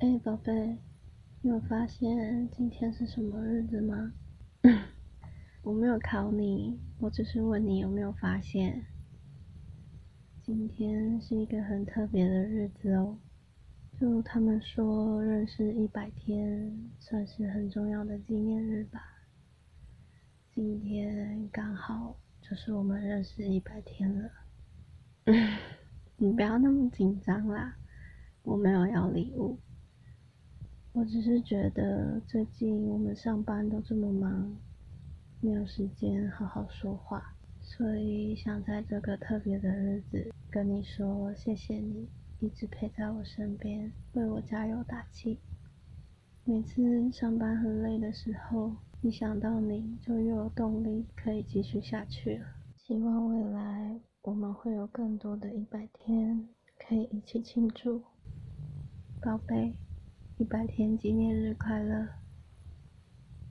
哎，宝贝，你有发现今天是什么日子吗？我没有考你，我只是问你有没有发现，今天是一个很特别的日子哦。就他们说，认识一百天算是很重要的纪念日吧。今天刚好就是我们认识一百天了。你不要那么紧张啦，我没有要礼物。我只是觉得最近我们上班都这么忙，没有时间好好说话，所以想在这个特别的日子跟你说谢谢你，一直陪在我身边，为我加油打气。每次上班很累的时候，一想到你就又有动力可以继续下去了。希望未来我们会有更多的一百天可以一起庆祝，宝贝。一百天纪念日快乐！